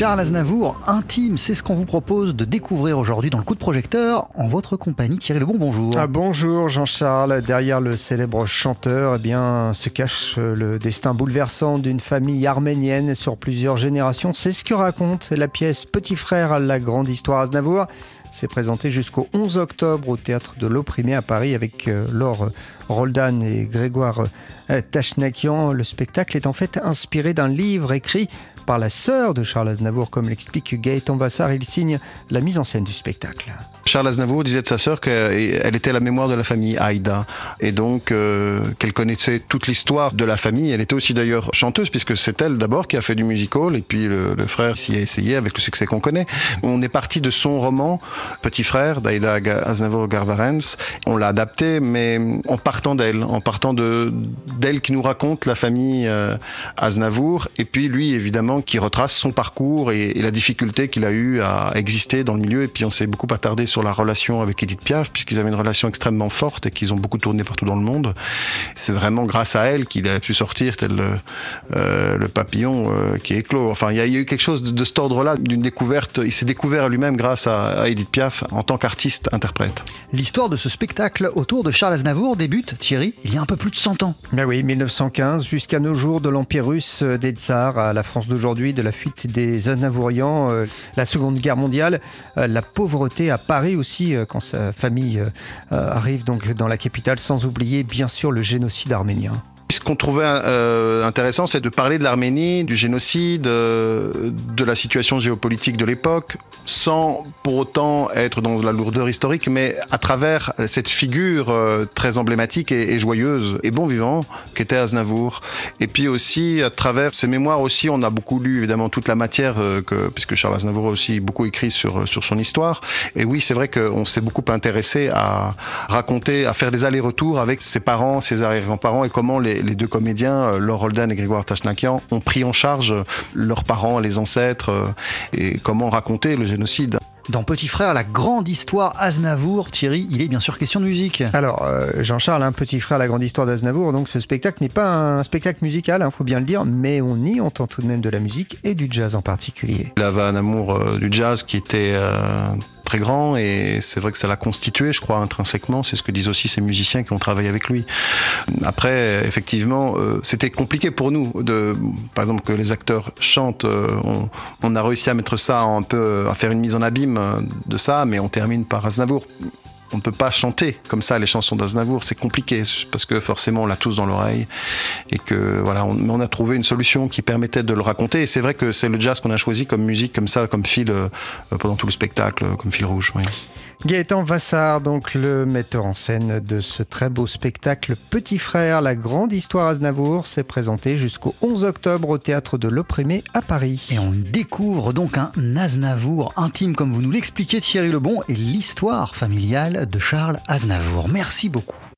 Charles Aznavour, intime, c'est ce qu'on vous propose de découvrir aujourd'hui dans le coup de projecteur en votre compagnie. Thierry Lebon, bonjour. Ah, bonjour Jean-Charles. Derrière le célèbre chanteur, eh se cache le destin bouleversant d'une famille arménienne sur plusieurs générations. C'est ce que raconte la pièce Petit frère à la grande histoire Aznavour. C'est présenté jusqu'au 11 octobre au théâtre de l'Opprimé à Paris avec euh, Laure Roldan et Grégoire euh, Tachnakian. Le spectacle est en fait inspiré d'un livre écrit par la sœur de Charles Aznavour, comme l'explique Gaëtan Bassard. Il signe la mise en scène du spectacle. Charles Aznavour disait de sa sœur qu'elle était la mémoire de la famille Aïda et donc euh, qu'elle connaissait toute l'histoire de la famille. Elle était aussi d'ailleurs chanteuse puisque c'est elle d'abord qui a fait du musical et puis le, frère s'y a essayé avec le succès qu'on connaît. On est parti de son roman Petit frère d'Aïda Aznavour Garvarens. On l'a adapté mais en partant d'elle, en partant de d'elle qui nous raconte la famille euh, Aznavour et puis lui évidemment qui retrace son parcours et, et la difficulté qu'il a eu à exister dans le milieu et puis on s'est beaucoup attardé sur la relation avec Edith Piaf, puisqu'ils avaient une relation extrêmement forte et qu'ils ont beaucoup tourné partout dans le monde. C'est vraiment grâce à elle qu'il a pu sortir tel le, euh, le papillon euh, qui éclos. Enfin, il y, a eu quelque chose de, de cet ordre-là, d'une découverte. Il s'est découvert lui-même grâce à, à, Edith Piaf en tant qu'artiste-interprète. L'histoire de ce spectacle autour de Charles Aznavour débute, Thierry, il y a un peu plus de 100 ans. Mais oui, 1915, jusqu'à nos jours de l'Empire russe euh, des tsars à la France d'aujourd'hui, de la fuite des Aznavourians, euh, la Seconde Guerre mondiale, euh, la pauvreté à Paris aussi euh, quand sa famille euh, euh, arrive donc dans la capitale, sans oublier bien sûr le génocide arménien. Ce qu'on trouvait euh, intéressant, c'est de parler de l'Arménie, du génocide, euh, de la situation géopolitique de l'époque, sans pour autant être dans la lourdeur historique, mais à travers cette figure euh, très emblématique et, joyeuse et bon vivant qu'était Aznavour. Et puis aussi, à travers ses mémoires aussi, on a beaucoup lu évidemment toute la matière, que, puisque Charles Aznavour a aussi beaucoup écrit sur, son histoire. Et oui, c'est vrai qu'on s'est beaucoup intéressé à raconter, à faire des allers-retours avec ses parents, ses arrière-grands-parents et comment les deux comédiens, euh, Laure Roldan et Grégoire Tachnakian, ont pris en charge leurs parents, les ancêtres, euh, et comment raconter le génocide. Dans Petit Frère, la grande histoire Aznavour, Thierry, il est bien sûr question de musique. Alors, euh, Jean-Charles, un Petit Frère, la grande histoire d'Aznavour, donc ce spectacle n'est pas un spectacle musical, il hein, faut bien le dire, mais on y entend tout de même de la musique et du jazz en particulier. Il avait un amour euh, du jazz qui était euh, très grand et c'est vrai que ça l'a constitué, je crois, intrinsèquement. C'est ce que disent aussi ces musiciens qui ont travaillé avec lui. Après, effectivement, euh, c'était compliqué pour nous, de, par exemple, que les acteurs chantent. Euh, on, a réussi à mettre ça un peu, à faire une mise en abîme de ça, mais on termine par Aznavour on ne peut pas chanter comme ça les chansons d'Aznavour, c'est compliqué parce que forcément on l'a tous dans l'oreille et que voilà, on, on, a trouvé une solution qui permettait de le raconter. Et c'est vrai que c'est le jazz qu'on a choisi comme musique, comme ça, comme fil euh, pendant tout le spectacle, comme fil rouge. Oui. Gaëtan Vassard, donc le metteur en scène de ce très beau spectacle Petit Frère, la grande histoire Aznavour, s'est présenté jusqu'au 11 octobre au théâtre de l'Opprimé à Paris. Et on découvre donc un Aznavour intime, comme vous nous l'expliquez Thierry Lebon, et l'histoire familiale de Charles Aznavour. Merci beaucoup.